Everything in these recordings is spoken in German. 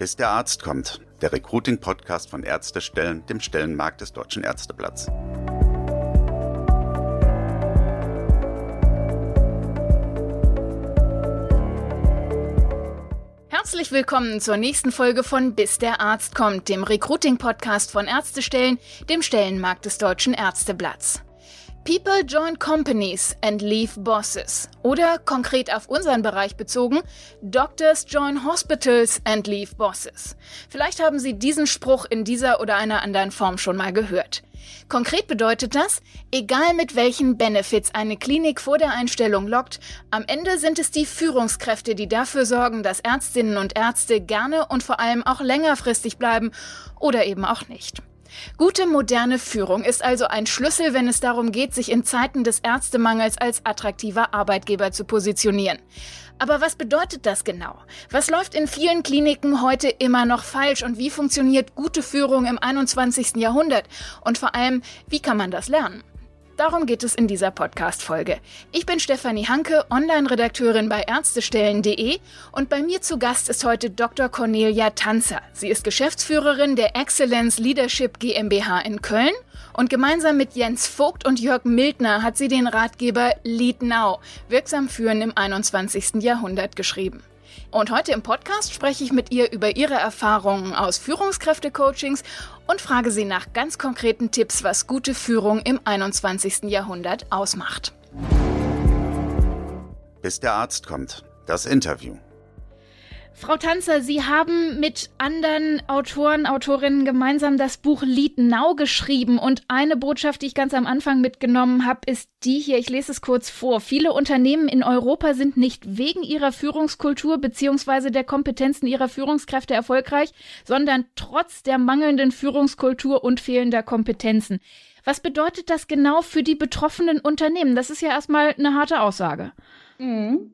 Bis der Arzt kommt, der Recruiting-Podcast von Ärztestellen, dem Stellenmarkt des Deutschen Ärzteblatts. Herzlich willkommen zur nächsten Folge von Bis der Arzt kommt, dem Recruiting-Podcast von Ärztestellen, dem Stellenmarkt des Deutschen Ärzteblatts. People join companies and leave bosses. Oder konkret auf unseren Bereich bezogen, Doctors join hospitals and leave bosses. Vielleicht haben Sie diesen Spruch in dieser oder einer anderen Form schon mal gehört. Konkret bedeutet das, egal mit welchen Benefits eine Klinik vor der Einstellung lockt, am Ende sind es die Führungskräfte, die dafür sorgen, dass Ärztinnen und Ärzte gerne und vor allem auch längerfristig bleiben oder eben auch nicht. Gute moderne Führung ist also ein Schlüssel, wenn es darum geht, sich in Zeiten des Ärztemangels als attraktiver Arbeitgeber zu positionieren. Aber was bedeutet das genau? Was läuft in vielen Kliniken heute immer noch falsch und wie funktioniert gute Führung im 21. Jahrhundert? Und vor allem, wie kann man das lernen? Darum geht es in dieser Podcast-Folge. Ich bin Stefanie Hanke, Online-Redakteurin bei Ärztestellen.de und bei mir zu Gast ist heute Dr. Cornelia Tanzer. Sie ist Geschäftsführerin der Excellence Leadership GmbH in Köln und gemeinsam mit Jens Vogt und Jörg Mildner hat sie den Ratgeber Lead Now, wirksam führen im 21. Jahrhundert geschrieben. Und heute im Podcast spreche ich mit ihr über ihre Erfahrungen aus Führungskräfte-Coachings und frage sie nach ganz konkreten Tipps, was gute Führung im 21. Jahrhundert ausmacht. Bis der Arzt kommt. Das Interview. Frau Tanzer, Sie haben mit anderen Autoren, Autorinnen gemeinsam das Buch Lied Now geschrieben und eine Botschaft, die ich ganz am Anfang mitgenommen habe, ist die hier. Ich lese es kurz vor. Viele Unternehmen in Europa sind nicht wegen ihrer Führungskultur beziehungsweise der Kompetenzen ihrer Führungskräfte erfolgreich, sondern trotz der mangelnden Führungskultur und fehlender Kompetenzen. Was bedeutet das genau für die betroffenen Unternehmen? Das ist ja erstmal eine harte Aussage. Mhm.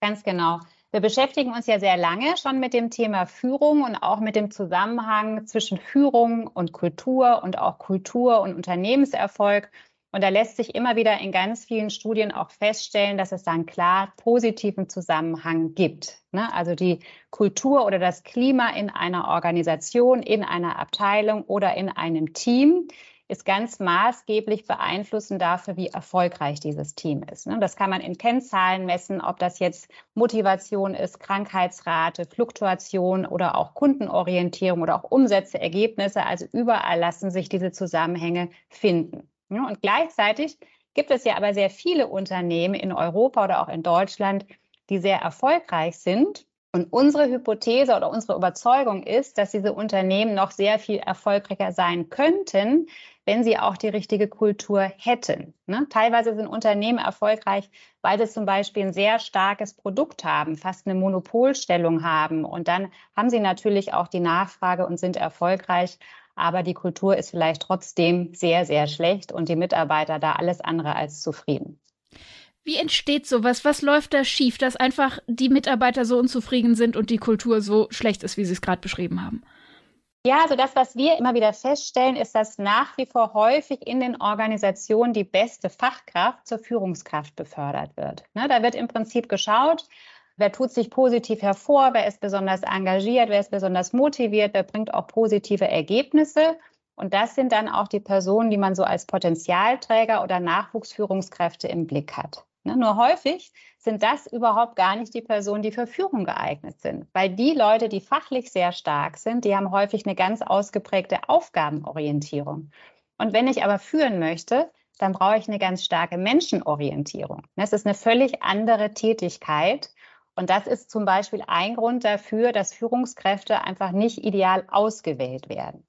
Ganz genau. Wir beschäftigen uns ja sehr lange schon mit dem Thema Führung und auch mit dem Zusammenhang zwischen Führung und Kultur und auch Kultur und Unternehmenserfolg. Und da lässt sich immer wieder in ganz vielen Studien auch feststellen, dass es da einen klar positiven Zusammenhang gibt. Ne? Also die Kultur oder das Klima in einer Organisation, in einer Abteilung oder in einem Team ist ganz maßgeblich beeinflussen dafür, wie erfolgreich dieses Team ist. Ne? Das kann man in Kennzahlen messen, ob das jetzt Motivation ist, Krankheitsrate, Fluktuation oder auch Kundenorientierung oder auch Umsätze, Ergebnisse. Also überall lassen sich diese Zusammenhänge finden. Und gleichzeitig gibt es ja aber sehr viele Unternehmen in Europa oder auch in Deutschland, die sehr erfolgreich sind und unsere Hypothese oder unsere Überzeugung ist, dass diese Unternehmen noch sehr viel erfolgreicher sein könnten, wenn sie auch die richtige Kultur hätten. Ne? Teilweise sind Unternehmen erfolgreich, weil sie zum Beispiel ein sehr starkes Produkt haben, fast eine Monopolstellung haben. Und dann haben sie natürlich auch die Nachfrage und sind erfolgreich. Aber die Kultur ist vielleicht trotzdem sehr, sehr schlecht und die Mitarbeiter da alles andere als zufrieden. Wie entsteht sowas? Was läuft da schief, dass einfach die Mitarbeiter so unzufrieden sind und die Kultur so schlecht ist, wie Sie es gerade beschrieben haben? Ja, also das, was wir immer wieder feststellen, ist, dass nach wie vor häufig in den Organisationen die beste Fachkraft zur Führungskraft befördert wird. Ne, da wird im Prinzip geschaut, wer tut sich positiv hervor, wer ist besonders engagiert, wer ist besonders motiviert, wer bringt auch positive Ergebnisse. Und das sind dann auch die Personen, die man so als Potenzialträger oder Nachwuchsführungskräfte im Blick hat. Ne? Nur häufig sind das überhaupt gar nicht die Personen, die für Führung geeignet sind. Weil die Leute, die fachlich sehr stark sind, die haben häufig eine ganz ausgeprägte Aufgabenorientierung. Und wenn ich aber führen möchte, dann brauche ich eine ganz starke Menschenorientierung. Es ist eine völlig andere Tätigkeit. Und das ist zum Beispiel ein Grund dafür, dass Führungskräfte einfach nicht ideal ausgewählt werden.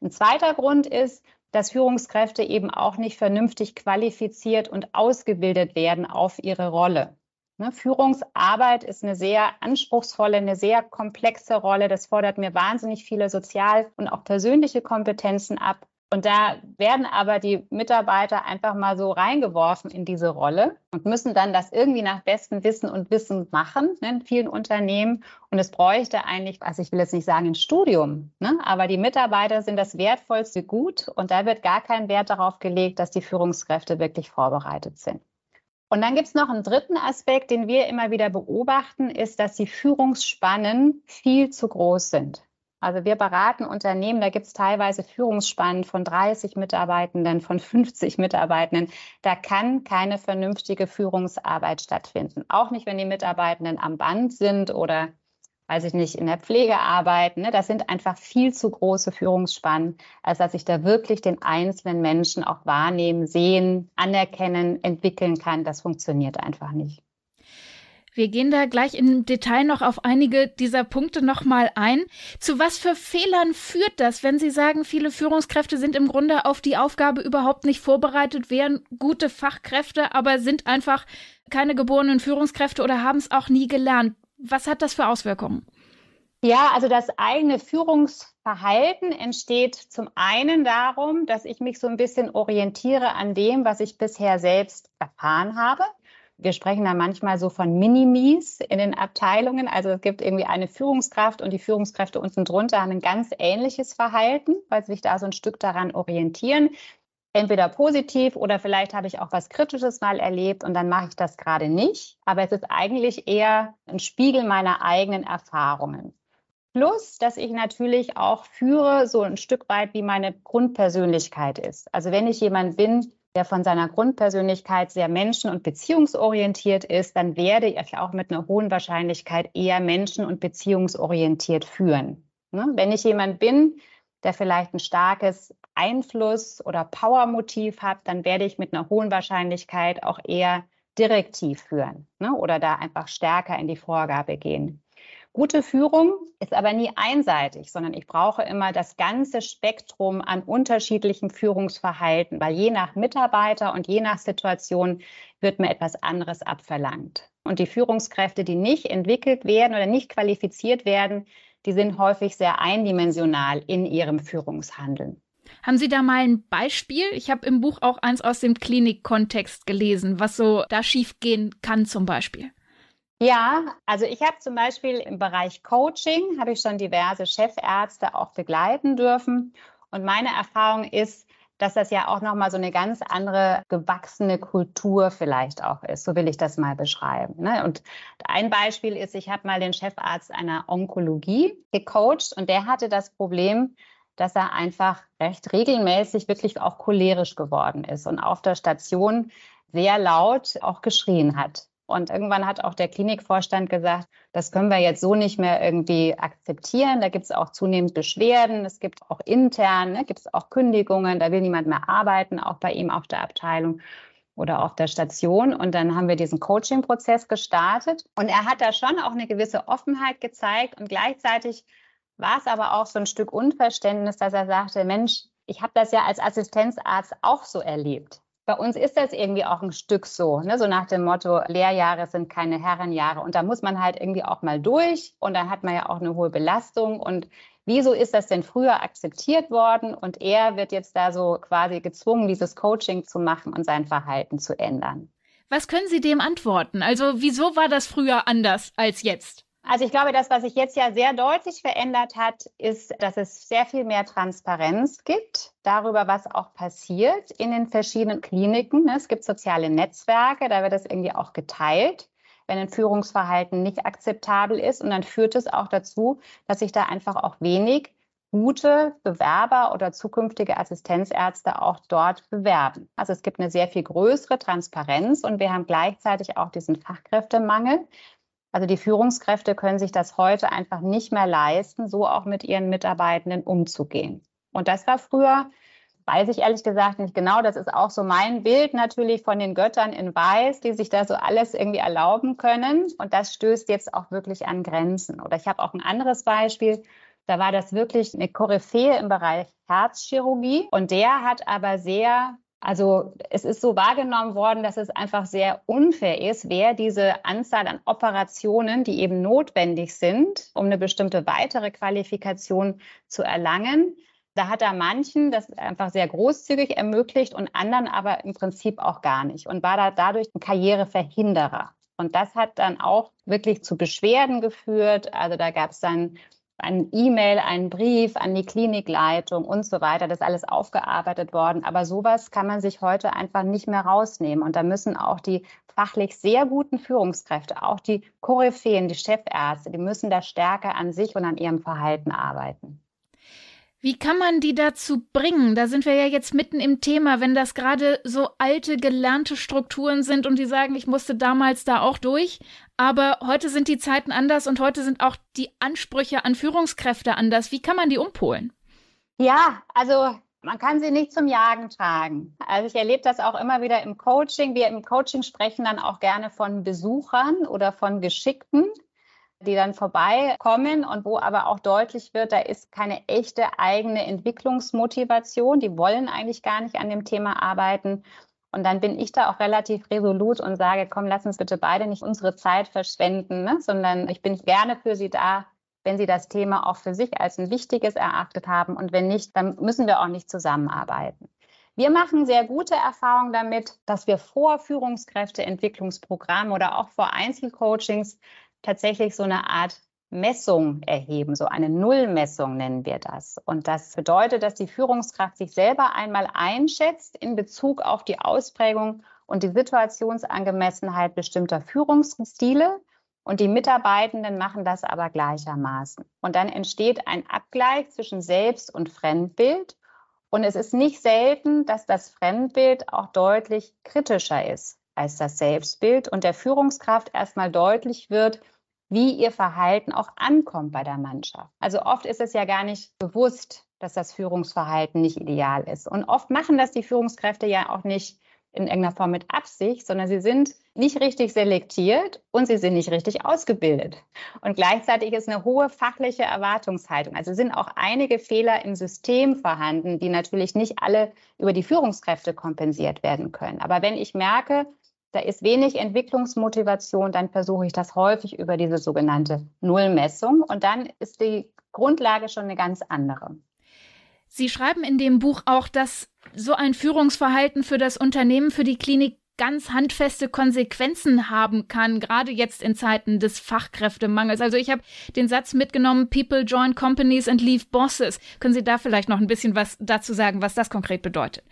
Ein zweiter Grund ist, dass Führungskräfte eben auch nicht vernünftig qualifiziert und ausgebildet werden auf ihre Rolle. Ne, Führungsarbeit ist eine sehr anspruchsvolle, eine sehr komplexe Rolle. Das fordert mir wahnsinnig viele sozial und auch persönliche Kompetenzen ab. Und da werden aber die Mitarbeiter einfach mal so reingeworfen in diese Rolle und müssen dann das irgendwie nach bestem Wissen und Wissen machen ne, in vielen Unternehmen. Und es bräuchte eigentlich, also ich will jetzt nicht sagen ein Studium, ne, aber die Mitarbeiter sind das wertvollste Gut und da wird gar kein Wert darauf gelegt, dass die Führungskräfte wirklich vorbereitet sind. Und dann gibt es noch einen dritten Aspekt, den wir immer wieder beobachten, ist, dass die Führungsspannen viel zu groß sind. Also wir beraten Unternehmen, da gibt es teilweise Führungsspannen von 30 Mitarbeitenden, von 50 Mitarbeitenden. Da kann keine vernünftige Führungsarbeit stattfinden. Auch nicht, wenn die Mitarbeitenden am Band sind oder, weiß ich nicht, in der Pflege arbeiten. Ne? Das sind einfach viel zu große Führungsspannen, als dass ich da wirklich den einzelnen Menschen auch wahrnehmen, sehen, anerkennen, entwickeln kann. Das funktioniert einfach nicht. Wir gehen da gleich im Detail noch auf einige dieser Punkte nochmal ein. Zu was für Fehlern führt das, wenn Sie sagen, viele Führungskräfte sind im Grunde auf die Aufgabe überhaupt nicht vorbereitet, wären gute Fachkräfte, aber sind einfach keine geborenen Führungskräfte oder haben es auch nie gelernt? Was hat das für Auswirkungen? Ja, also das eigene Führungsverhalten entsteht zum einen darum, dass ich mich so ein bisschen orientiere an dem, was ich bisher selbst erfahren habe wir sprechen da manchmal so von Minimis in den Abteilungen. Also es gibt irgendwie eine Führungskraft und die Führungskräfte unten drunter haben ein ganz ähnliches Verhalten, weil sie sich da so ein Stück daran orientieren. Entweder positiv oder vielleicht habe ich auch was Kritisches mal erlebt und dann mache ich das gerade nicht. Aber es ist eigentlich eher ein Spiegel meiner eigenen Erfahrungen. Plus, dass ich natürlich auch führe, so ein Stück weit, wie meine Grundpersönlichkeit ist. Also wenn ich jemand bin, der von seiner Grundpersönlichkeit sehr menschen- und beziehungsorientiert ist, dann werde ich auch mit einer hohen Wahrscheinlichkeit eher menschen- und beziehungsorientiert führen. Ne? Wenn ich jemand bin, der vielleicht ein starkes Einfluss- oder Power-Motiv hat, dann werde ich mit einer hohen Wahrscheinlichkeit auch eher direktiv führen ne? oder da einfach stärker in die Vorgabe gehen. Gute Führung ist aber nie einseitig, sondern ich brauche immer das ganze Spektrum an unterschiedlichen Führungsverhalten, weil je nach Mitarbeiter und je nach Situation wird mir etwas anderes abverlangt. Und die Führungskräfte, die nicht entwickelt werden oder nicht qualifiziert werden, die sind häufig sehr eindimensional in ihrem Führungshandeln. Haben Sie da mal ein Beispiel? Ich habe im Buch auch eins aus dem Klinikkontext gelesen, was so da schiefgehen kann zum Beispiel. Ja, also ich habe zum Beispiel im Bereich Coaching, habe ich schon diverse Chefärzte auch begleiten dürfen. Und meine Erfahrung ist, dass das ja auch nochmal so eine ganz andere gewachsene Kultur vielleicht auch ist. So will ich das mal beschreiben. Ne? Und ein Beispiel ist, ich habe mal den Chefarzt einer Onkologie gecoacht und der hatte das Problem, dass er einfach recht regelmäßig wirklich auch cholerisch geworden ist und auf der Station sehr laut auch geschrien hat. Und irgendwann hat auch der Klinikvorstand gesagt, das können wir jetzt so nicht mehr irgendwie akzeptieren. Da gibt es auch zunehmend Beschwerden. Es gibt auch intern, ne, gibt es auch Kündigungen. Da will niemand mehr arbeiten, auch bei ihm auf der Abteilung oder auf der Station. Und dann haben wir diesen Coaching-Prozess gestartet. Und er hat da schon auch eine gewisse Offenheit gezeigt. Und gleichzeitig war es aber auch so ein Stück Unverständnis, dass er sagte, Mensch, ich habe das ja als Assistenzarzt auch so erlebt. Bei uns ist das irgendwie auch ein Stück so, ne? so nach dem Motto, Lehrjahre sind keine Herrenjahre. Und da muss man halt irgendwie auch mal durch und dann hat man ja auch eine hohe Belastung. Und wieso ist das denn früher akzeptiert worden und er wird jetzt da so quasi gezwungen, dieses Coaching zu machen und sein Verhalten zu ändern? Was können Sie dem antworten? Also wieso war das früher anders als jetzt? Also ich glaube, das, was sich jetzt ja sehr deutlich verändert hat, ist, dass es sehr viel mehr Transparenz gibt darüber, was auch passiert in den verschiedenen Kliniken. Es gibt soziale Netzwerke, da wird das irgendwie auch geteilt, wenn ein Führungsverhalten nicht akzeptabel ist. Und dann führt es auch dazu, dass sich da einfach auch wenig gute Bewerber oder zukünftige Assistenzärzte auch dort bewerben. Also es gibt eine sehr viel größere Transparenz und wir haben gleichzeitig auch diesen Fachkräftemangel. Also die Führungskräfte können sich das heute einfach nicht mehr leisten, so auch mit ihren Mitarbeitenden umzugehen. Und das war früher, weiß ich ehrlich gesagt nicht genau, das ist auch so mein Bild natürlich von den Göttern in Weiß, die sich da so alles irgendwie erlauben können. Und das stößt jetzt auch wirklich an Grenzen. Oder ich habe auch ein anderes Beispiel. Da war das wirklich eine Koryphäe im Bereich Herzchirurgie. Und der hat aber sehr also es ist so wahrgenommen worden, dass es einfach sehr unfair ist, wer diese Anzahl an Operationen, die eben notwendig sind, um eine bestimmte weitere Qualifikation zu erlangen. Da hat er manchen das einfach sehr großzügig ermöglicht und anderen aber im Prinzip auch gar nicht und war da dadurch ein Karriereverhinderer. Und das hat dann auch wirklich zu Beschwerden geführt. Also da gab es dann ein E-Mail, einen Brief an die Klinikleitung und so weiter. Das ist alles aufgearbeitet worden. Aber sowas kann man sich heute einfach nicht mehr rausnehmen. Und da müssen auch die fachlich sehr guten Führungskräfte, auch die Koryphäen, die Chefärzte, die müssen da stärker an sich und an ihrem Verhalten arbeiten. Wie kann man die dazu bringen? Da sind wir ja jetzt mitten im Thema, wenn das gerade so alte, gelernte Strukturen sind und die sagen, ich musste damals da auch durch, aber heute sind die Zeiten anders und heute sind auch die Ansprüche an Führungskräfte anders. Wie kann man die umpolen? Ja, also man kann sie nicht zum Jagen tragen. Also ich erlebe das auch immer wieder im Coaching. Wir im Coaching sprechen dann auch gerne von Besuchern oder von Geschickten die dann vorbeikommen und wo aber auch deutlich wird, da ist keine echte eigene Entwicklungsmotivation. Die wollen eigentlich gar nicht an dem Thema arbeiten. Und dann bin ich da auch relativ resolut und sage, komm, lass uns bitte beide nicht unsere Zeit verschwenden, ne? sondern ich bin gerne für Sie da, wenn Sie das Thema auch für sich als ein wichtiges erachtet haben. Und wenn nicht, dann müssen wir auch nicht zusammenarbeiten. Wir machen sehr gute Erfahrungen damit, dass wir vor Führungskräfteentwicklungsprogrammen oder auch vor Einzelcoachings tatsächlich so eine Art Messung erheben, so eine Nullmessung nennen wir das. Und das bedeutet, dass die Führungskraft sich selber einmal einschätzt in Bezug auf die Ausprägung und die Situationsangemessenheit bestimmter Führungsstile. Und die Mitarbeitenden machen das aber gleichermaßen. Und dann entsteht ein Abgleich zwischen Selbst- und Fremdbild. Und es ist nicht selten, dass das Fremdbild auch deutlich kritischer ist als das Selbstbild und der Führungskraft erstmal deutlich wird, wie ihr Verhalten auch ankommt bei der Mannschaft. Also oft ist es ja gar nicht bewusst, dass das Führungsverhalten nicht ideal ist. Und oft machen das die Führungskräfte ja auch nicht in irgendeiner Form mit Absicht, sondern sie sind nicht richtig selektiert und sie sind nicht richtig ausgebildet. Und gleichzeitig ist eine hohe fachliche Erwartungshaltung. Also sind auch einige Fehler im System vorhanden, die natürlich nicht alle über die Führungskräfte kompensiert werden können. Aber wenn ich merke, da ist wenig Entwicklungsmotivation, dann versuche ich das häufig über diese sogenannte Nullmessung und dann ist die Grundlage schon eine ganz andere. Sie schreiben in dem Buch auch, dass so ein Führungsverhalten für das Unternehmen, für die Klinik ganz handfeste Konsequenzen haben kann, gerade jetzt in Zeiten des Fachkräftemangels. Also ich habe den Satz mitgenommen, People join companies and leave bosses. Können Sie da vielleicht noch ein bisschen was dazu sagen, was das konkret bedeutet?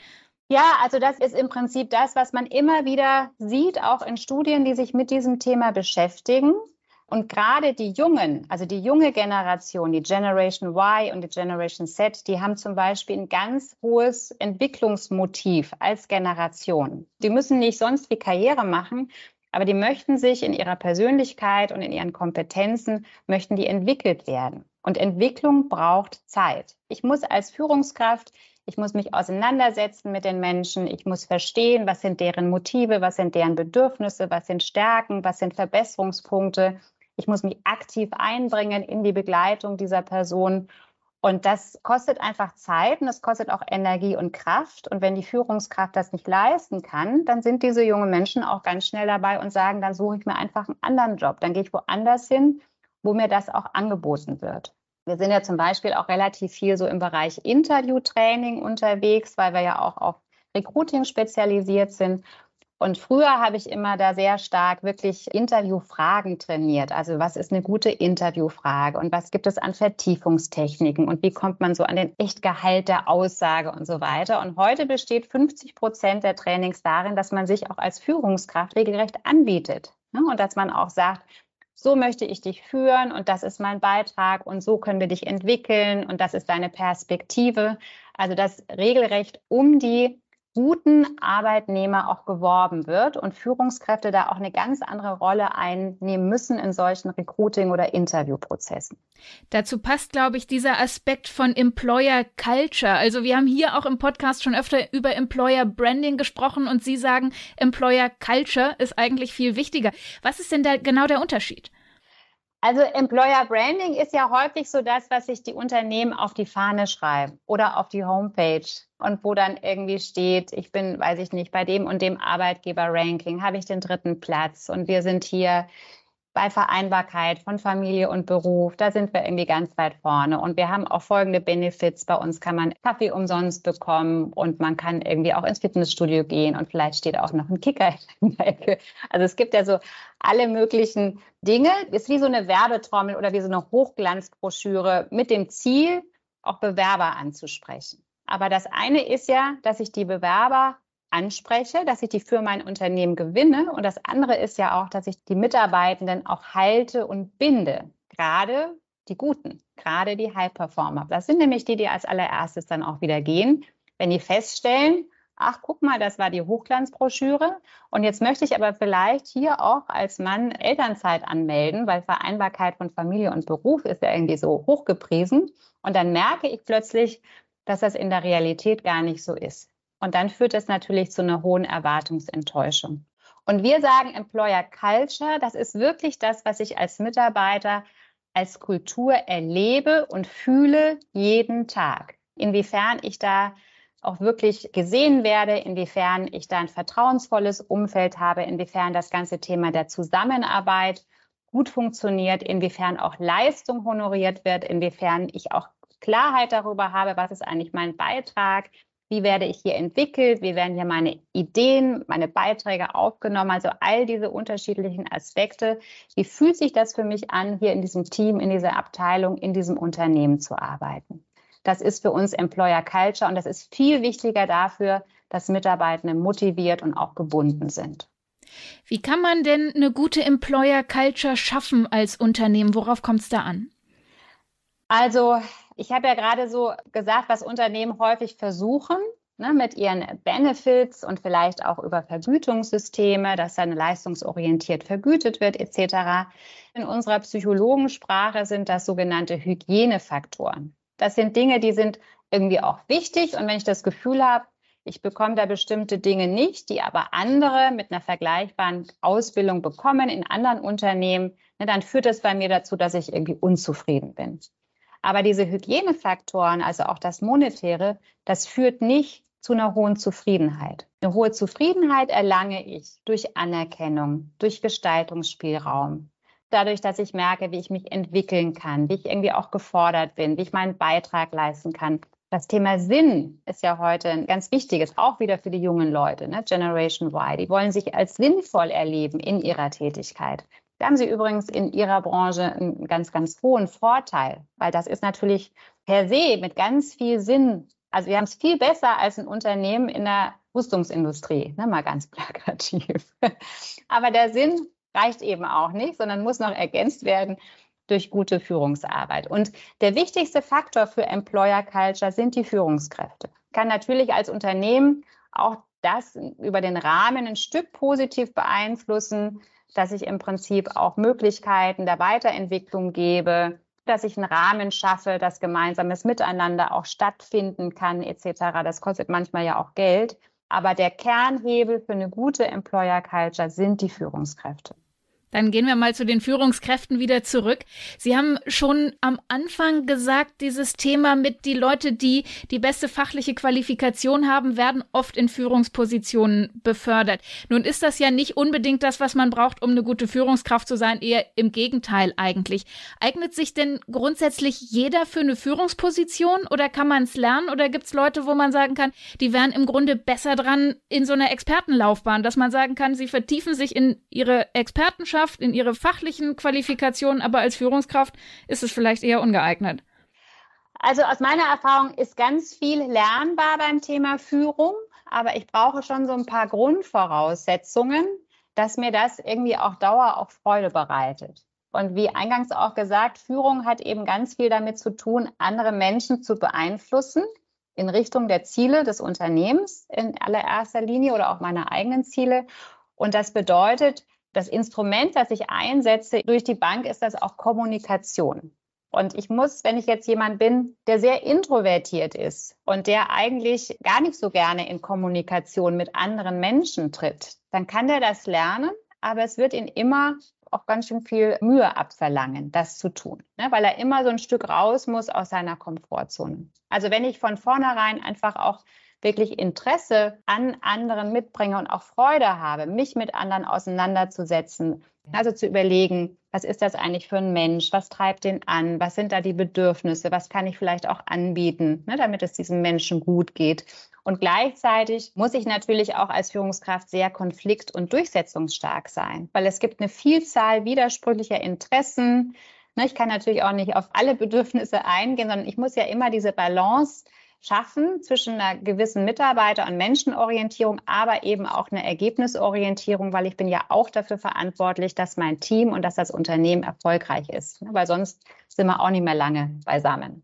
Ja, also das ist im Prinzip das, was man immer wieder sieht, auch in Studien, die sich mit diesem Thema beschäftigen. Und gerade die Jungen, also die junge Generation, die Generation Y und die Generation Z, die haben zum Beispiel ein ganz hohes Entwicklungsmotiv als Generation. Die müssen nicht sonst wie Karriere machen, aber die möchten sich in ihrer Persönlichkeit und in ihren Kompetenzen, möchten die entwickelt werden. Und Entwicklung braucht Zeit. Ich muss als Führungskraft ich muss mich auseinandersetzen mit den Menschen. Ich muss verstehen, was sind deren Motive, was sind deren Bedürfnisse, was sind Stärken, was sind Verbesserungspunkte. Ich muss mich aktiv einbringen in die Begleitung dieser Person. Und das kostet einfach Zeit und das kostet auch Energie und Kraft. Und wenn die Führungskraft das nicht leisten kann, dann sind diese jungen Menschen auch ganz schnell dabei und sagen, dann suche ich mir einfach einen anderen Job. Dann gehe ich woanders hin, wo mir das auch angeboten wird. Wir sind ja zum Beispiel auch relativ viel so im Bereich Interviewtraining unterwegs, weil wir ja auch auf Recruiting spezialisiert sind. Und früher habe ich immer da sehr stark wirklich Interviewfragen trainiert. Also was ist eine gute Interviewfrage und was gibt es an Vertiefungstechniken und wie kommt man so an den Echtgehalt der Aussage und so weiter. Und heute besteht 50 Prozent der Trainings darin, dass man sich auch als Führungskraft regelrecht anbietet. Ne? Und dass man auch sagt, so möchte ich dich führen und das ist mein Beitrag und so können wir dich entwickeln und das ist deine Perspektive. Also dass regelrecht um die guten Arbeitnehmer auch geworben wird und Führungskräfte da auch eine ganz andere Rolle einnehmen müssen in solchen Recruiting- oder Interviewprozessen. Dazu passt, glaube ich, dieser Aspekt von Employer Culture. Also wir haben hier auch im Podcast schon öfter über Employer Branding gesprochen und Sie sagen, Employer Culture ist eigentlich viel wichtiger. Was ist denn da genau der Unterschied? Also Employer Branding ist ja häufig so das, was sich die Unternehmen auf die Fahne schreiben oder auf die Homepage und wo dann irgendwie steht, ich bin, weiß ich nicht, bei dem und dem Arbeitgeber-Ranking habe ich den dritten Platz und wir sind hier bei Vereinbarkeit von Familie und Beruf, da sind wir irgendwie ganz weit vorne. Und wir haben auch folgende Benefits. Bei uns kann man Kaffee umsonst bekommen und man kann irgendwie auch ins Fitnessstudio gehen und vielleicht steht auch noch ein Kicker in der Ecke. Also es gibt ja so alle möglichen Dinge. Ist wie so eine Werbetrommel oder wie so eine Hochglanzbroschüre mit dem Ziel, auch Bewerber anzusprechen. Aber das eine ist ja, dass ich die Bewerber anspreche, dass ich die für mein Unternehmen gewinne. Und das andere ist ja auch, dass ich die Mitarbeitenden auch halte und binde. Gerade die Guten, gerade die High-Performer. Das sind nämlich die, die als allererstes dann auch wieder gehen, wenn die feststellen, ach, guck mal, das war die Hochglanzbroschüre. Und jetzt möchte ich aber vielleicht hier auch als Mann Elternzeit anmelden, weil Vereinbarkeit von Familie und Beruf ist ja irgendwie so hochgepriesen. Und dann merke ich plötzlich, dass das in der Realität gar nicht so ist. Und dann führt das natürlich zu einer hohen Erwartungsenttäuschung. Und wir sagen Employer Culture, das ist wirklich das, was ich als Mitarbeiter als Kultur erlebe und fühle jeden Tag. Inwiefern ich da auch wirklich gesehen werde, inwiefern ich da ein vertrauensvolles Umfeld habe, inwiefern das ganze Thema der Zusammenarbeit gut funktioniert, inwiefern auch Leistung honoriert wird, inwiefern ich auch Klarheit darüber habe, was ist eigentlich mein Beitrag, wie werde ich hier entwickelt, wie werden hier meine Ideen, meine Beiträge aufgenommen, also all diese unterschiedlichen Aspekte. Wie fühlt sich das für mich an, hier in diesem Team, in dieser Abteilung, in diesem Unternehmen zu arbeiten? Das ist für uns Employer Culture und das ist viel wichtiger dafür, dass Mitarbeitende motiviert und auch gebunden sind. Wie kann man denn eine gute Employer Culture schaffen als Unternehmen? Worauf kommt es da an? Also ich habe ja gerade so gesagt, was Unternehmen häufig versuchen, ne, mit ihren Benefits und vielleicht auch über Vergütungssysteme, dass dann leistungsorientiert vergütet wird etc. In unserer Psychologensprache sind das sogenannte Hygienefaktoren. Das sind Dinge, die sind irgendwie auch wichtig. Und wenn ich das Gefühl habe, ich bekomme da bestimmte Dinge nicht, die aber andere mit einer vergleichbaren Ausbildung bekommen in anderen Unternehmen, ne, dann führt das bei mir dazu, dass ich irgendwie unzufrieden bin. Aber diese Hygienefaktoren, also auch das Monetäre, das führt nicht zu einer hohen Zufriedenheit. Eine hohe Zufriedenheit erlange ich durch Anerkennung, durch Gestaltungsspielraum, dadurch, dass ich merke, wie ich mich entwickeln kann, wie ich irgendwie auch gefordert bin, wie ich meinen Beitrag leisten kann. Das Thema Sinn ist ja heute ein ganz wichtiges, auch wieder für die jungen Leute, ne? Generation Y. Die wollen sich als sinnvoll erleben in ihrer Tätigkeit. Da haben Sie übrigens in Ihrer Branche einen ganz, ganz hohen Vorteil, weil das ist natürlich per se mit ganz viel Sinn. Also wir haben es viel besser als ein Unternehmen in der Rüstungsindustrie, ne, mal ganz plakativ. Aber der Sinn reicht eben auch nicht, sondern muss noch ergänzt werden durch gute Führungsarbeit. Und der wichtigste Faktor für Employer Culture sind die Führungskräfte. Kann natürlich als Unternehmen auch das über den Rahmen ein Stück positiv beeinflussen, dass ich im Prinzip auch Möglichkeiten der Weiterentwicklung gebe, dass ich einen Rahmen schaffe, dass gemeinsames Miteinander auch stattfinden kann, etc. Das kostet manchmal ja auch Geld. Aber der Kernhebel für eine gute Employer Culture sind die Führungskräfte. Dann gehen wir mal zu den Führungskräften wieder zurück. Sie haben schon am Anfang gesagt, dieses Thema mit die Leute, die die beste fachliche Qualifikation haben, werden oft in Führungspositionen befördert. Nun ist das ja nicht unbedingt das, was man braucht, um eine gute Führungskraft zu sein, eher im Gegenteil eigentlich. Eignet sich denn grundsätzlich jeder für eine Führungsposition oder kann man es lernen oder gibt es Leute, wo man sagen kann, die wären im Grunde besser dran in so einer Expertenlaufbahn, dass man sagen kann, sie vertiefen sich in ihre Expertenschaft Führungskraft, in ihre fachlichen Qualifikationen, aber als Führungskraft ist es vielleicht eher ungeeignet? Also aus meiner Erfahrung ist ganz viel lernbar beim Thema Führung, aber ich brauche schon so ein paar Grundvoraussetzungen, dass mir das irgendwie auch Dauer auch Freude bereitet. Und wie eingangs auch gesagt, Führung hat eben ganz viel damit zu tun, andere Menschen zu beeinflussen in Richtung der Ziele des Unternehmens in allererster Linie oder auch meiner eigenen Ziele. Und das bedeutet, das Instrument, das ich einsetze durch die Bank, ist das auch Kommunikation. Und ich muss, wenn ich jetzt jemand bin, der sehr introvertiert ist und der eigentlich gar nicht so gerne in Kommunikation mit anderen Menschen tritt, dann kann der das lernen, aber es wird ihn immer auch ganz schön viel Mühe abverlangen, das zu tun, ne? weil er immer so ein Stück raus muss aus seiner Komfortzone. Also wenn ich von vornherein einfach auch wirklich Interesse an anderen mitbringe und auch Freude habe, mich mit anderen auseinanderzusetzen. Also zu überlegen, was ist das eigentlich für ein Mensch? Was treibt den an? Was sind da die Bedürfnisse? Was kann ich vielleicht auch anbieten, ne, damit es diesem Menschen gut geht? Und gleichzeitig muss ich natürlich auch als Führungskraft sehr konflikt- und durchsetzungsstark sein, weil es gibt eine Vielzahl widersprüchlicher Interessen. Ne, ich kann natürlich auch nicht auf alle Bedürfnisse eingehen, sondern ich muss ja immer diese Balance schaffen zwischen einer gewissen Mitarbeiter- und Menschenorientierung, aber eben auch eine Ergebnisorientierung, weil ich bin ja auch dafür verantwortlich, dass mein Team und dass das Unternehmen erfolgreich ist, weil sonst sind wir auch nicht mehr lange beisammen.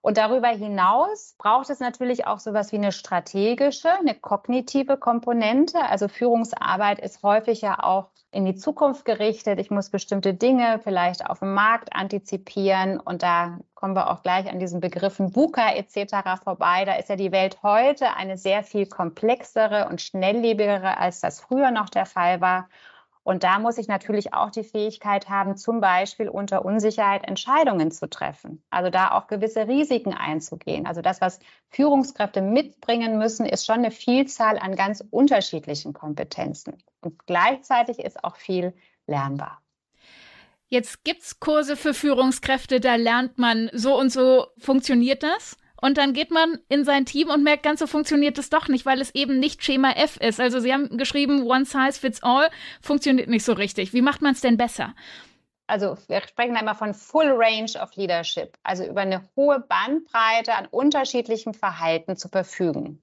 Und darüber hinaus braucht es natürlich auch sowas wie eine strategische, eine kognitive Komponente. Also Führungsarbeit ist häufig ja auch in die Zukunft gerichtet. Ich muss bestimmte Dinge vielleicht auf dem Markt antizipieren. Und da kommen wir auch gleich an diesen Begriffen VUCA etc. vorbei. Da ist ja die Welt heute eine sehr viel komplexere und schnelllebigere, als das früher noch der Fall war. Und da muss ich natürlich auch die Fähigkeit haben, zum Beispiel unter Unsicherheit Entscheidungen zu treffen. Also da auch gewisse Risiken einzugehen. Also das, was Führungskräfte mitbringen müssen, ist schon eine Vielzahl an ganz unterschiedlichen Kompetenzen. Und gleichzeitig ist auch viel lernbar. Jetzt gibt es Kurse für Führungskräfte, da lernt man, so und so funktioniert das. Und dann geht man in sein Team und merkt, ganz so funktioniert es doch nicht, weil es eben nicht Schema F ist. Also Sie haben geschrieben, One Size Fits All funktioniert nicht so richtig. Wie macht man es denn besser? Also wir sprechen immer von Full Range of Leadership, also über eine hohe Bandbreite an unterschiedlichem Verhalten zu verfügen.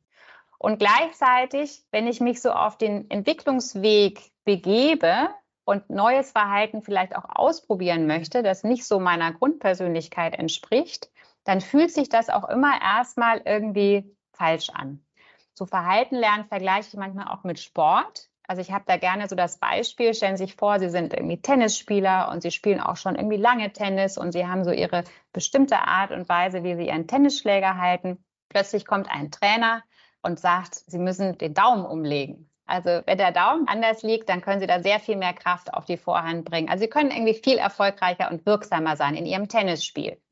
Und gleichzeitig, wenn ich mich so auf den Entwicklungsweg begebe und neues Verhalten vielleicht auch ausprobieren möchte, das nicht so meiner Grundpersönlichkeit entspricht, dann fühlt sich das auch immer erstmal irgendwie falsch an. So Verhalten lernen vergleiche ich manchmal auch mit Sport. Also ich habe da gerne so das Beispiel, stellen Sie sich vor, Sie sind irgendwie Tennisspieler und Sie spielen auch schon irgendwie lange Tennis und Sie haben so Ihre bestimmte Art und Weise, wie Sie Ihren Tennisschläger halten. Plötzlich kommt ein Trainer und sagt, Sie müssen den Daumen umlegen. Also wenn der Daumen anders liegt, dann können Sie da sehr viel mehr Kraft auf die Vorhand bringen. Also Sie können irgendwie viel erfolgreicher und wirksamer sein in Ihrem Tennisspiel.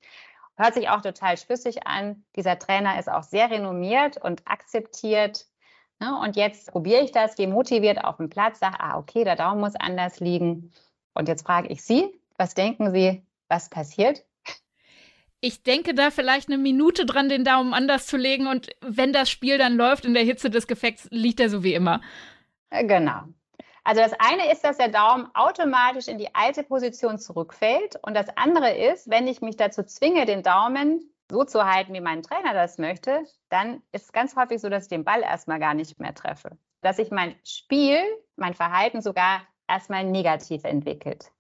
Hört sich auch total schlüssig an. Dieser Trainer ist auch sehr renommiert und akzeptiert. Ne? Und jetzt probiere ich das, gehe motiviert auf den Platz, sage, ah, okay, der Daumen muss anders liegen. Und jetzt frage ich Sie, was denken Sie, was passiert? Ich denke da vielleicht eine Minute dran, den Daumen anders zu legen. Und wenn das Spiel dann läuft in der Hitze des Gefechts, liegt er so wie immer. Genau. Also das eine ist, dass der Daumen automatisch in die alte Position zurückfällt. Und das andere ist, wenn ich mich dazu zwinge, den Daumen so zu halten, wie mein Trainer das möchte, dann ist es ganz häufig so, dass ich den Ball erstmal gar nicht mehr treffe. Dass sich mein Spiel, mein Verhalten sogar erstmal negativ entwickelt.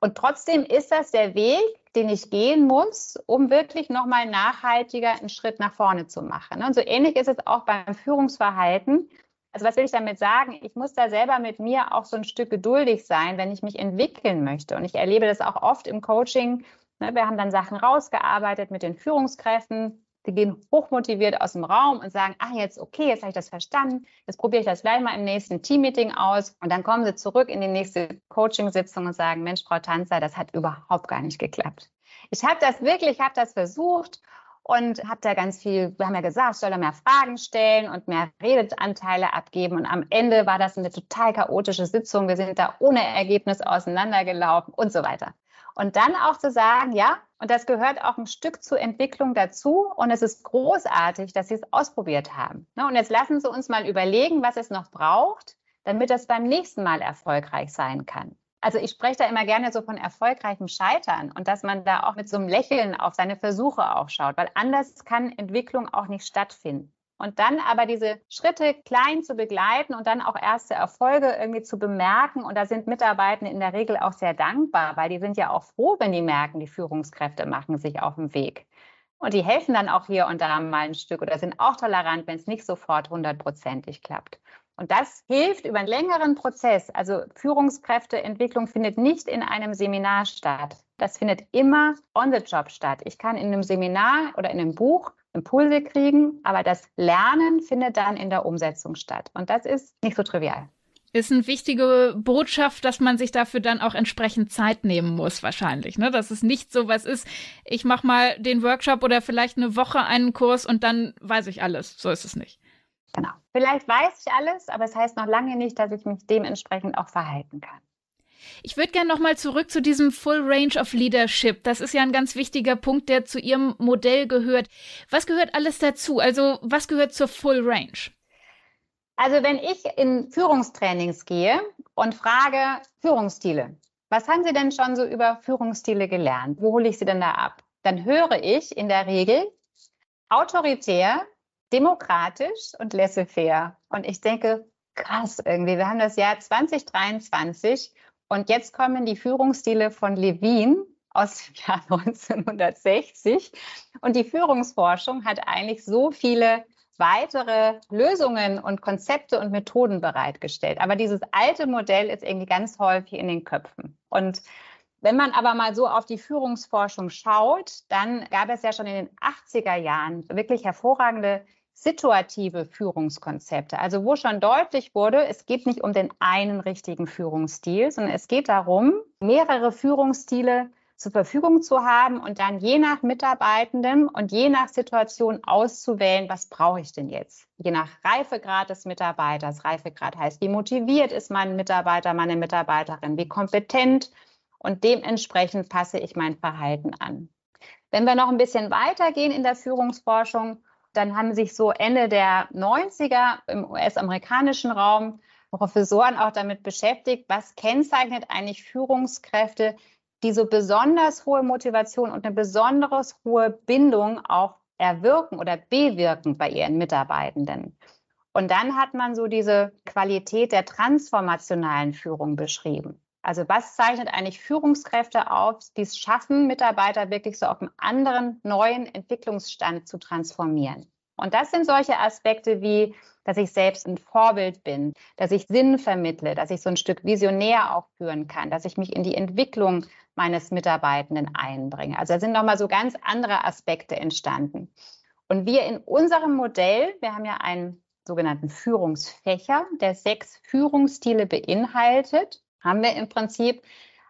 Und trotzdem ist das der Weg, den ich gehen muss, um wirklich nochmal nachhaltiger einen Schritt nach vorne zu machen. Und so ähnlich ist es auch beim Führungsverhalten. Also was will ich damit sagen? Ich muss da selber mit mir auch so ein Stück geduldig sein, wenn ich mich entwickeln möchte. Und ich erlebe das auch oft im Coaching. Ne, wir haben dann Sachen rausgearbeitet mit den Führungskräften. Die gehen hochmotiviert aus dem Raum und sagen, ach jetzt okay, jetzt habe ich das verstanden. Jetzt probiere ich das gleich mal im nächsten Teammeeting aus. Und dann kommen sie zurück in die nächste Coaching-Sitzung und sagen, Mensch, Frau Tanzer, das hat überhaupt gar nicht geklappt. Ich habe das wirklich, habe das versucht und habe da ganz viel, wir haben ja gesagt, soll er mehr Fragen stellen und mehr Redeanteile abgeben. Und am Ende war das eine total chaotische Sitzung. Wir sind da ohne Ergebnis auseinandergelaufen und so weiter. Und dann auch zu sagen, ja, und das gehört auch ein Stück zur Entwicklung dazu. Und es ist großartig, dass Sie es ausprobiert haben. Ne, und jetzt lassen Sie uns mal überlegen, was es noch braucht, damit das beim nächsten Mal erfolgreich sein kann. Also ich spreche da immer gerne so von erfolgreichem Scheitern und dass man da auch mit so einem Lächeln auf seine Versuche auch schaut, weil anders kann Entwicklung auch nicht stattfinden. Und dann aber diese Schritte klein zu begleiten und dann auch erste Erfolge irgendwie zu bemerken. Und da sind Mitarbeitende in der Regel auch sehr dankbar, weil die sind ja auch froh, wenn die merken, die Führungskräfte machen sich auf den Weg. Und die helfen dann auch hier und da mal ein Stück oder sind auch tolerant, wenn es nicht sofort hundertprozentig klappt. Und das hilft über einen längeren Prozess. Also Führungskräfteentwicklung findet nicht in einem Seminar statt. Das findet immer on the job statt. Ich kann in einem Seminar oder in einem Buch Impulse kriegen, aber das Lernen findet dann in der Umsetzung statt. Und das ist nicht so trivial. Ist eine wichtige Botschaft, dass man sich dafür dann auch entsprechend Zeit nehmen muss, wahrscheinlich. Ne? Dass es nicht so was ist, ich mache mal den Workshop oder vielleicht eine Woche einen Kurs und dann weiß ich alles. So ist es nicht. Genau. Vielleicht weiß ich alles, aber es heißt noch lange nicht, dass ich mich dementsprechend auch verhalten kann. Ich würde gerne nochmal zurück zu diesem Full Range of Leadership. Das ist ja ein ganz wichtiger Punkt, der zu Ihrem Modell gehört. Was gehört alles dazu? Also was gehört zur Full Range? Also wenn ich in Führungstrainings gehe und frage Führungsstile, was haben Sie denn schon so über Führungsstile gelernt? Wo hole ich sie denn da ab? Dann höre ich in der Regel, autoritär, demokratisch und laissez-faire. Und ich denke, krass irgendwie. Wir haben das Jahr 2023 und jetzt kommen die Führungsstile von Levin aus dem Jahr 1960. Und die Führungsforschung hat eigentlich so viele weitere Lösungen und Konzepte und Methoden bereitgestellt. Aber dieses alte Modell ist irgendwie ganz häufig in den Köpfen. Und wenn man aber mal so auf die Führungsforschung schaut, dann gab es ja schon in den 80er Jahren wirklich hervorragende situative Führungskonzepte. Also wo schon deutlich wurde, es geht nicht um den einen richtigen Führungsstil, sondern es geht darum, mehrere Führungsstile zur Verfügung zu haben und dann je nach Mitarbeitenden und je nach Situation auszuwählen, was brauche ich denn jetzt? Je nach Reifegrad des Mitarbeiters. Reifegrad heißt, wie motiviert ist mein Mitarbeiter, meine Mitarbeiterin, wie kompetent und dementsprechend passe ich mein Verhalten an. Wenn wir noch ein bisschen weitergehen in der Führungsforschung, dann haben sich so Ende der 90er im US-amerikanischen Raum Professoren auch damit beschäftigt, was kennzeichnet eigentlich Führungskräfte, die so besonders hohe Motivation und eine besonders hohe Bindung auch erwirken oder bewirken bei ihren Mitarbeitenden. Und dann hat man so diese Qualität der transformationalen Führung beschrieben. Also was zeichnet eigentlich Führungskräfte auf, die es schaffen, Mitarbeiter wirklich so auf einen anderen, neuen Entwicklungsstand zu transformieren? Und das sind solche Aspekte wie, dass ich selbst ein Vorbild bin, dass ich Sinn vermittle, dass ich so ein Stück visionär auch führen kann, dass ich mich in die Entwicklung meines Mitarbeitenden einbringe. Also da sind nochmal so ganz andere Aspekte entstanden. Und wir in unserem Modell, wir haben ja einen sogenannten Führungsfächer, der sechs Führungsstile beinhaltet haben wir im Prinzip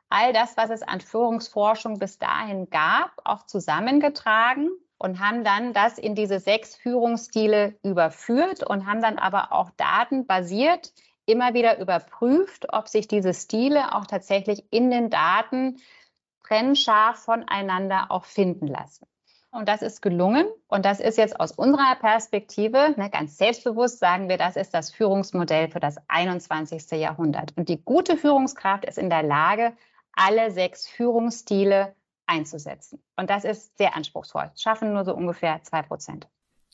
all das, was es an Führungsforschung bis dahin gab, auch zusammengetragen und haben dann das in diese sechs Führungsstile überführt und haben dann aber auch datenbasiert immer wieder überprüft, ob sich diese Stile auch tatsächlich in den Daten trennscharf voneinander auch finden lassen. Und das ist gelungen. Und das ist jetzt aus unserer Perspektive, ne, ganz selbstbewusst sagen wir, das ist das Führungsmodell für das 21. Jahrhundert. Und die gute Führungskraft ist in der Lage, alle sechs Führungsstile einzusetzen. Und das ist sehr anspruchsvoll. Schaffen nur so ungefähr zwei Prozent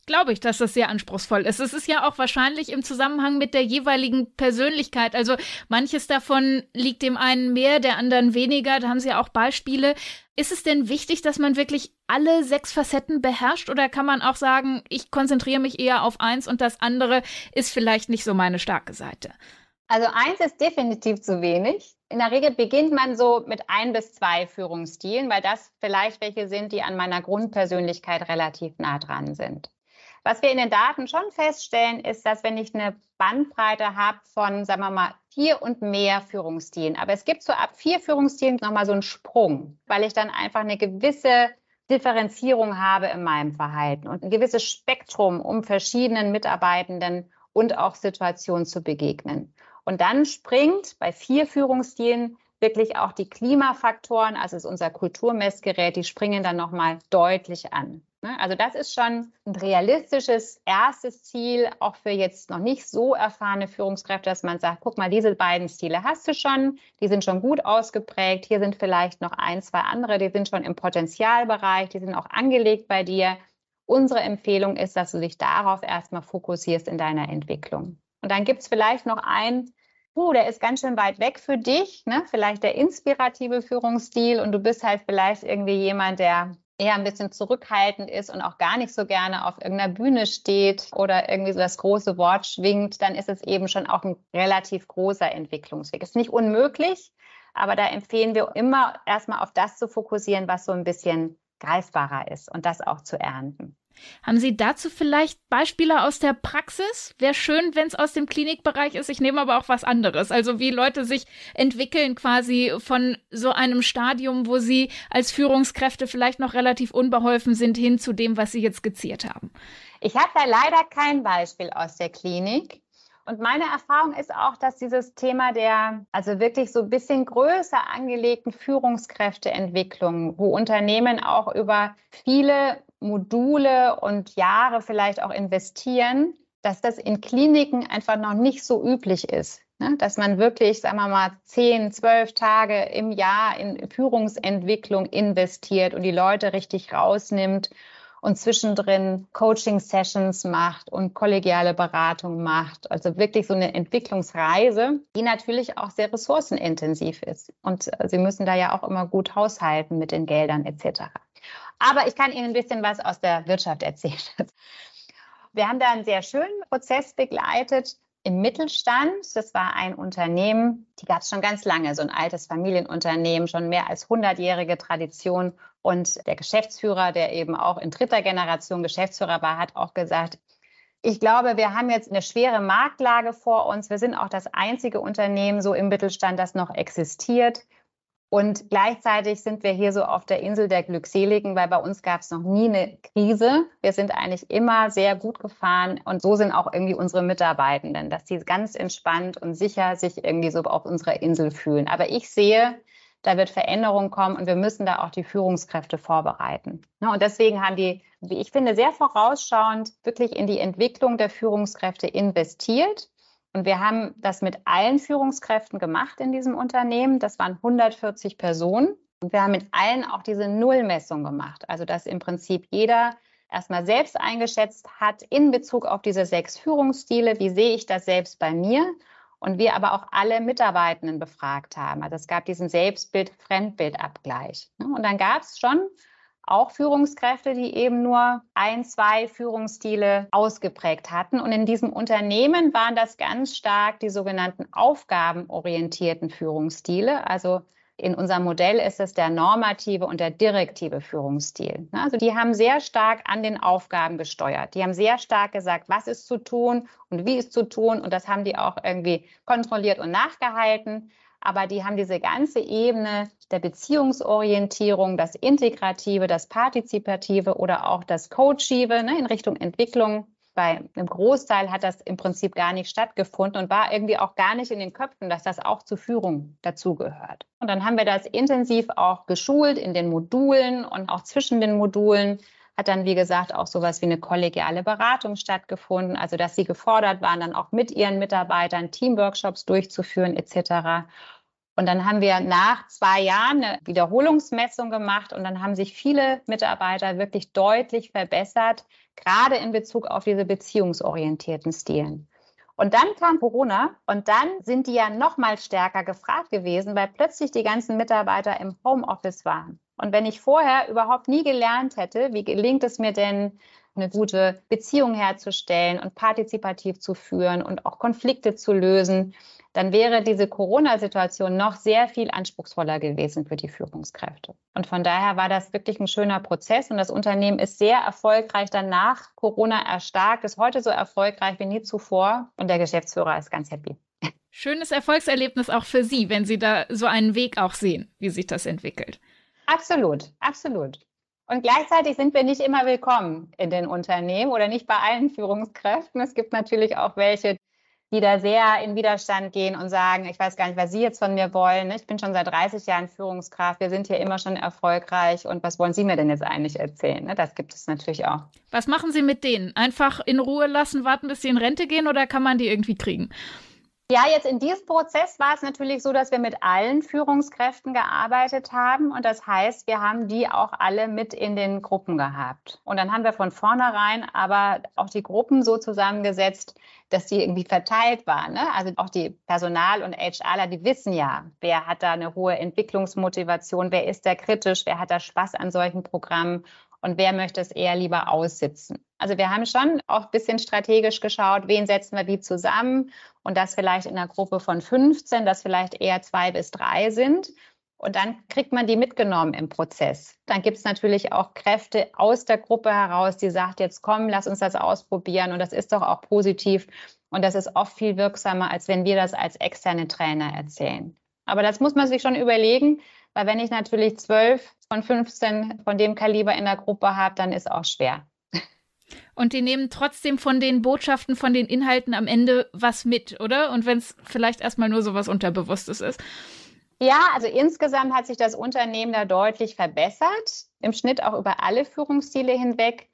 glaube ich, dass das sehr anspruchsvoll ist. Es ist ja auch wahrscheinlich im Zusammenhang mit der jeweiligen Persönlichkeit. Also manches davon liegt dem einen mehr, der anderen weniger. Da haben Sie ja auch Beispiele. Ist es denn wichtig, dass man wirklich alle sechs Facetten beherrscht oder kann man auch sagen, ich konzentriere mich eher auf eins und das andere ist vielleicht nicht so meine starke Seite? Also eins ist definitiv zu wenig. In der Regel beginnt man so mit ein bis zwei Führungsstilen, weil das vielleicht welche sind, die an meiner Grundpersönlichkeit relativ nah dran sind. Was wir in den Daten schon feststellen, ist, dass wenn ich eine Bandbreite habe von, sagen wir mal, vier und mehr Führungsstilen, aber es gibt so ab vier Führungsstilen nochmal so einen Sprung, weil ich dann einfach eine gewisse Differenzierung habe in meinem Verhalten und ein gewisses Spektrum, um verschiedenen Mitarbeitenden und auch Situationen zu begegnen. Und dann springt bei vier Führungsstilen wirklich auch die Klimafaktoren, also ist unser Kulturmessgerät, die springen dann nochmal deutlich an. Ne? Also das ist schon ein realistisches erstes Ziel, auch für jetzt noch nicht so erfahrene Führungskräfte, dass man sagt, guck mal, diese beiden Stile hast du schon, die sind schon gut ausgeprägt, hier sind vielleicht noch ein, zwei andere, die sind schon im Potenzialbereich, die sind auch angelegt bei dir. Unsere Empfehlung ist, dass du dich darauf erstmal fokussierst in deiner Entwicklung. Und dann gibt es vielleicht noch einen, uh, der ist ganz schön weit weg für dich, ne? vielleicht der inspirative Führungsstil und du bist halt vielleicht irgendwie jemand, der eher ein bisschen zurückhaltend ist und auch gar nicht so gerne auf irgendeiner Bühne steht oder irgendwie so das große Wort schwingt, dann ist es eben schon auch ein relativ großer Entwicklungsweg. Ist nicht unmöglich, aber da empfehlen wir immer erstmal auf das zu fokussieren, was so ein bisschen greifbarer ist und das auch zu ernten. Haben Sie dazu vielleicht Beispiele aus der Praxis? Wäre schön, wenn es aus dem Klinikbereich ist. Ich nehme aber auch was anderes. Also wie Leute sich entwickeln quasi von so einem Stadium, wo sie als Führungskräfte vielleicht noch relativ unbeholfen sind, hin zu dem, was Sie jetzt skizziert haben. Ich habe da leider kein Beispiel aus der Klinik. Und meine Erfahrung ist auch, dass dieses Thema der, also wirklich so ein bisschen größer angelegten Führungskräfteentwicklung, wo Unternehmen auch über viele Module und Jahre vielleicht auch investieren, dass das in Kliniken einfach noch nicht so üblich ist. Ne? Dass man wirklich, sagen wir mal, zehn, zwölf Tage im Jahr in Führungsentwicklung investiert und die Leute richtig rausnimmt und zwischendrin Coaching-Sessions macht und kollegiale Beratung macht. Also wirklich so eine Entwicklungsreise, die natürlich auch sehr ressourcenintensiv ist. Und äh, Sie müssen da ja auch immer gut haushalten mit den Geldern etc. Aber ich kann Ihnen ein bisschen was aus der Wirtschaft erzählen. Wir haben da einen sehr schönen Prozess begleitet im Mittelstand. Das war ein Unternehmen, die gab es schon ganz lange, so ein altes Familienunternehmen, schon mehr als 100-jährige Tradition. Und der Geschäftsführer, der eben auch in dritter Generation Geschäftsführer war, hat auch gesagt, ich glaube, wir haben jetzt eine schwere Marktlage vor uns. Wir sind auch das einzige Unternehmen so im Mittelstand, das noch existiert. Und gleichzeitig sind wir hier so auf der Insel der Glückseligen, weil bei uns gab es noch nie eine Krise. Wir sind eigentlich immer sehr gut gefahren und so sind auch irgendwie unsere Mitarbeitenden, dass sie ganz entspannt und sicher sich irgendwie so auf unserer Insel fühlen. Aber ich sehe, da wird Veränderung kommen und wir müssen da auch die Führungskräfte vorbereiten. Ne, und deswegen haben die, wie ich finde, sehr vorausschauend wirklich in die Entwicklung der Führungskräfte investiert und wir haben das mit allen Führungskräften gemacht in diesem Unternehmen. Das waren 140 Personen. Und wir haben mit allen auch diese Nullmessung gemacht. Also, dass im Prinzip jeder erstmal selbst eingeschätzt hat in Bezug auf diese sechs Führungsstile, wie sehe ich das selbst bei mir? Und wir aber auch alle Mitarbeitenden befragt haben. Also es gab diesen Selbstbild-Fremdbild-Abgleich. Und dann gab es schon auch Führungskräfte, die eben nur ein, zwei Führungsstile ausgeprägt hatten. Und in diesem Unternehmen waren das ganz stark die sogenannten aufgabenorientierten Führungsstile. Also in unserem Modell ist es der normative und der direktive Führungsstil. Also die haben sehr stark an den Aufgaben gesteuert. Die haben sehr stark gesagt, was ist zu tun und wie ist zu tun. Und das haben die auch irgendwie kontrolliert und nachgehalten aber die haben diese ganze Ebene der Beziehungsorientierung, das Integrative, das Partizipative oder auch das Coachive ne, in Richtung Entwicklung. Bei einem Großteil hat das im Prinzip gar nicht stattgefunden und war irgendwie auch gar nicht in den Köpfen, dass das auch zur Führung dazugehört. Und dann haben wir das intensiv auch geschult in den Modulen und auch zwischen den Modulen hat dann, wie gesagt, auch sowas wie eine kollegiale Beratung stattgefunden, also dass sie gefordert waren, dann auch mit ihren Mitarbeitern Teamworkshops durchzuführen etc. Und dann haben wir nach zwei Jahren eine Wiederholungsmessung gemacht und dann haben sich viele Mitarbeiter wirklich deutlich verbessert, gerade in Bezug auf diese beziehungsorientierten Stilen. Und dann kam Corona und dann sind die ja noch mal stärker gefragt gewesen, weil plötzlich die ganzen Mitarbeiter im Homeoffice waren. Und wenn ich vorher überhaupt nie gelernt hätte, wie gelingt es mir denn, eine gute Beziehung herzustellen und partizipativ zu führen und auch Konflikte zu lösen, dann wäre diese Corona-Situation noch sehr viel anspruchsvoller gewesen für die Führungskräfte. Und von daher war das wirklich ein schöner Prozess und das Unternehmen ist sehr erfolgreich danach Corona erstarkt, ist heute so erfolgreich wie nie zuvor und der Geschäftsführer ist ganz happy. Schönes Erfolgserlebnis auch für Sie, wenn Sie da so einen Weg auch sehen, wie sich das entwickelt. Absolut, absolut. Und gleichzeitig sind wir nicht immer willkommen in den Unternehmen oder nicht bei allen Führungskräften. Es gibt natürlich auch welche, die da sehr in Widerstand gehen und sagen, ich weiß gar nicht, was Sie jetzt von mir wollen. Ich bin schon seit 30 Jahren Führungskraft, wir sind hier immer schon erfolgreich und was wollen Sie mir denn jetzt eigentlich erzählen? Ne, das gibt es natürlich auch. Was machen Sie mit denen? Einfach in Ruhe lassen, warten, bis sie in Rente gehen oder kann man die irgendwie kriegen? Ja, jetzt in diesem Prozess war es natürlich so, dass wir mit allen Führungskräften gearbeitet haben. Und das heißt, wir haben die auch alle mit in den Gruppen gehabt. Und dann haben wir von vornherein aber auch die Gruppen so zusammengesetzt, dass die irgendwie verteilt waren. Ne? Also auch die Personal- und HRler, die wissen ja, wer hat da eine hohe Entwicklungsmotivation, wer ist da kritisch, wer hat da Spaß an solchen Programmen und wer möchte es eher lieber aussitzen. Also wir haben schon auch ein bisschen strategisch geschaut, wen setzen wir wie zusammen und das vielleicht in einer Gruppe von 15, das vielleicht eher zwei bis drei sind. Und dann kriegt man die mitgenommen im Prozess. Dann gibt es natürlich auch Kräfte aus der Gruppe heraus, die sagt, jetzt komm, lass uns das ausprobieren. Und das ist doch auch positiv. Und das ist oft viel wirksamer, als wenn wir das als externe Trainer erzählen. Aber das muss man sich schon überlegen, weil wenn ich natürlich zwölf von 15 von dem Kaliber in der Gruppe habe, dann ist auch schwer. Und die nehmen trotzdem von den Botschaften, von den Inhalten am Ende was mit, oder? Und wenn es vielleicht erstmal nur so was Unterbewusstes ist. Ja, also insgesamt hat sich das Unternehmen da deutlich verbessert, im Schnitt auch über alle Führungsstile hinweg.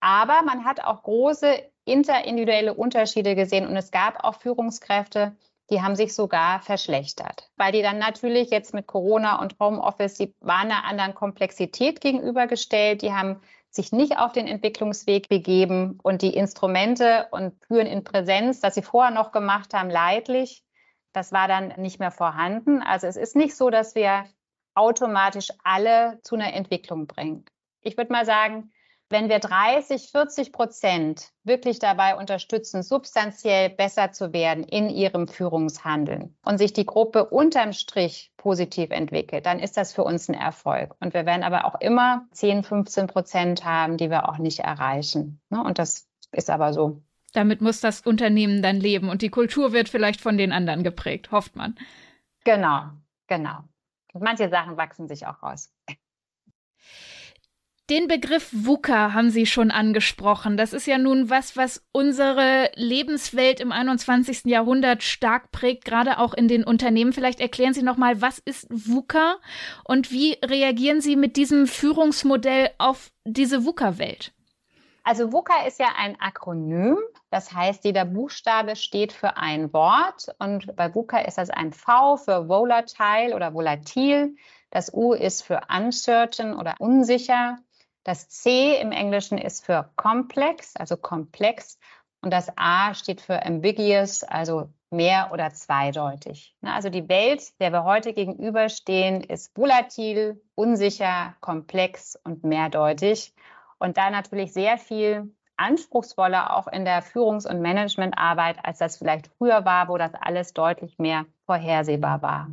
Aber man hat auch große interindividuelle Unterschiede gesehen und es gab auch Führungskräfte, die haben sich sogar verschlechtert, weil die dann natürlich jetzt mit Corona und Homeoffice, die waren einer anderen Komplexität gegenübergestellt, die haben sich nicht auf den Entwicklungsweg begeben und die Instrumente und führen in Präsenz, das sie vorher noch gemacht haben, leidlich. Das war dann nicht mehr vorhanden. Also es ist nicht so, dass wir automatisch alle zu einer Entwicklung bringen. Ich würde mal sagen, wenn wir 30, 40 Prozent wirklich dabei unterstützen, substanziell besser zu werden in ihrem Führungshandeln und sich die Gruppe unterm Strich positiv entwickelt, dann ist das für uns ein Erfolg. Und wir werden aber auch immer 10, 15 Prozent haben, die wir auch nicht erreichen. Ne? Und das ist aber so. Damit muss das Unternehmen dann leben und die Kultur wird vielleicht von den anderen geprägt, hofft man. Genau, genau. Und manche Sachen wachsen sich auch raus. Den Begriff VUCA haben Sie schon angesprochen. Das ist ja nun was, was unsere Lebenswelt im 21. Jahrhundert stark prägt, gerade auch in den Unternehmen. Vielleicht erklären Sie noch mal, was ist VUCA und wie reagieren Sie mit diesem Führungsmodell auf diese VUCA-Welt? Also VUCA ist ja ein Akronym. Das heißt, jeder Buchstabe steht für ein Wort. Und bei VUCA ist das ein V für volatile oder volatil. Das U ist für uncertain oder unsicher. Das C im Englischen ist für komplex, also komplex. Und das A steht für ambiguous, also mehr oder zweideutig. Also die Welt, der wir heute gegenüberstehen, ist volatil, unsicher, komplex und mehrdeutig. Und da natürlich sehr viel anspruchsvoller auch in der Führungs- und Managementarbeit, als das vielleicht früher war, wo das alles deutlich mehr vorhersehbar war.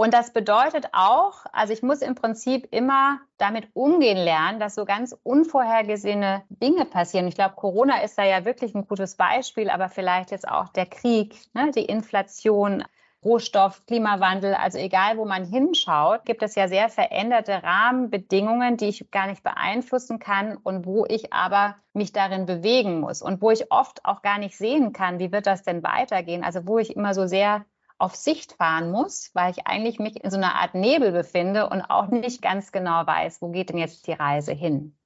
Und das bedeutet auch, also ich muss im Prinzip immer damit umgehen lernen, dass so ganz unvorhergesehene Dinge passieren. Ich glaube, Corona ist da ja wirklich ein gutes Beispiel, aber vielleicht jetzt auch der Krieg, ne, die Inflation, Rohstoff, Klimawandel, also egal wo man hinschaut, gibt es ja sehr veränderte Rahmenbedingungen, die ich gar nicht beeinflussen kann und wo ich aber mich darin bewegen muss und wo ich oft auch gar nicht sehen kann, wie wird das denn weitergehen. Also wo ich immer so sehr auf Sicht fahren muss, weil ich eigentlich mich in so einer Art Nebel befinde und auch nicht ganz genau weiß, wo geht denn jetzt die Reise hin.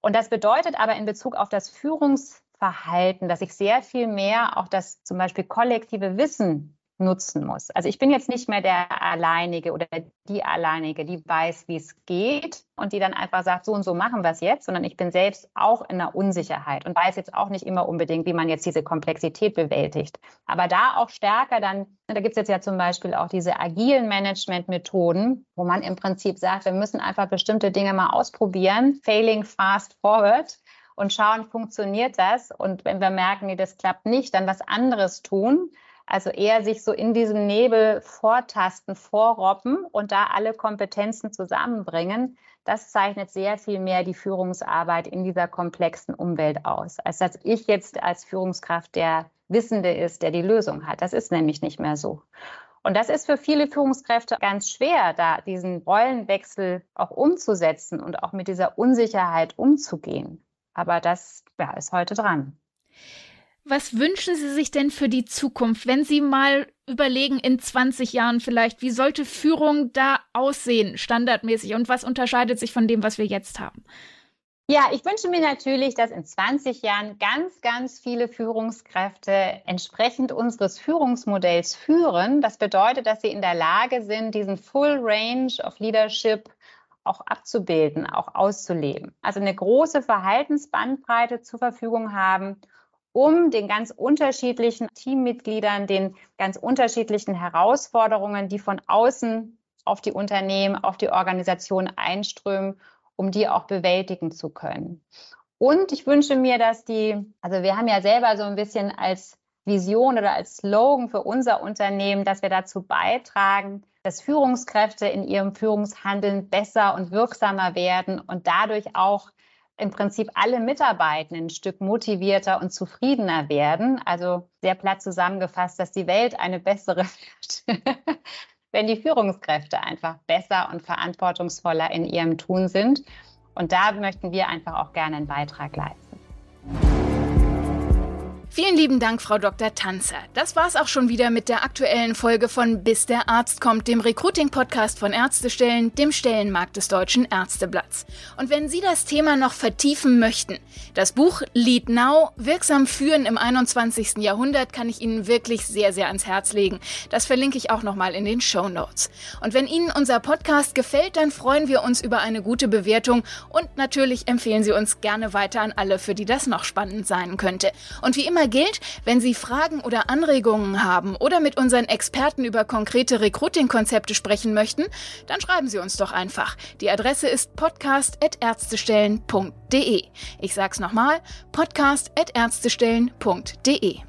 Und das bedeutet aber in Bezug auf das Führungsverhalten, dass ich sehr viel mehr auch das zum Beispiel kollektive Wissen nutzen muss. Also ich bin jetzt nicht mehr der Alleinige oder die Alleinige, die weiß, wie es geht und die dann einfach sagt, so und so machen wir es jetzt, sondern ich bin selbst auch in der Unsicherheit und weiß jetzt auch nicht immer unbedingt, wie man jetzt diese Komplexität bewältigt. Aber da auch stärker dann, da gibt es jetzt ja zum Beispiel auch diese agilen Management-Methoden, wo man im Prinzip sagt, wir müssen einfach bestimmte Dinge mal ausprobieren, failing fast forward und schauen, funktioniert das? Und wenn wir merken, nee, das klappt nicht, dann was anderes tun also eher sich so in diesem Nebel vortasten, vorrobben und da alle Kompetenzen zusammenbringen. Das zeichnet sehr viel mehr die Führungsarbeit in dieser komplexen Umwelt aus, als dass ich jetzt als Führungskraft der Wissende ist, der die Lösung hat. Das ist nämlich nicht mehr so. Und das ist für viele Führungskräfte ganz schwer, da diesen Rollenwechsel auch umzusetzen und auch mit dieser Unsicherheit umzugehen. Aber das ja, ist heute dran. Was wünschen Sie sich denn für die Zukunft, wenn Sie mal überlegen, in 20 Jahren vielleicht, wie sollte Führung da aussehen, standardmäßig, und was unterscheidet sich von dem, was wir jetzt haben? Ja, ich wünsche mir natürlich, dass in 20 Jahren ganz, ganz viele Führungskräfte entsprechend unseres Führungsmodells führen. Das bedeutet, dass sie in der Lage sind, diesen Full Range of Leadership auch abzubilden, auch auszuleben. Also eine große Verhaltensbandbreite zur Verfügung haben um den ganz unterschiedlichen Teammitgliedern, den ganz unterschiedlichen Herausforderungen, die von außen auf die Unternehmen, auf die Organisation einströmen, um die auch bewältigen zu können. Und ich wünsche mir, dass die, also wir haben ja selber so ein bisschen als Vision oder als Slogan für unser Unternehmen, dass wir dazu beitragen, dass Führungskräfte in ihrem Führungshandeln besser und wirksamer werden und dadurch auch im Prinzip alle Mitarbeitenden ein Stück motivierter und zufriedener werden. Also sehr platt zusammengefasst, dass die Welt eine bessere wird, wenn die Führungskräfte einfach besser und verantwortungsvoller in ihrem Tun sind. Und da möchten wir einfach auch gerne einen Beitrag leisten. Vielen lieben Dank, Frau Dr. Tanzer. Das war's auch schon wieder mit der aktuellen Folge von Bis der Arzt kommt, dem Recruiting-Podcast von Ärztestellen, dem Stellenmarkt des Deutschen Ärzteblatts. Und wenn Sie das Thema noch vertiefen möchten, das Buch Lead Now, wirksam führen im 21. Jahrhundert, kann ich Ihnen wirklich sehr, sehr ans Herz legen. Das verlinke ich auch nochmal in den Show Notes. Und wenn Ihnen unser Podcast gefällt, dann freuen wir uns über eine gute Bewertung und natürlich empfehlen Sie uns gerne weiter an alle, für die das noch spannend sein könnte. Und wie immer gilt, wenn Sie Fragen oder Anregungen haben oder mit unseren Experten über konkrete Recruiting-Konzepte sprechen möchten, dann schreiben Sie uns doch einfach. Die Adresse ist podcast.ärztestellen.de. Ich sag's nochmal, podcast.ärztestellen.de.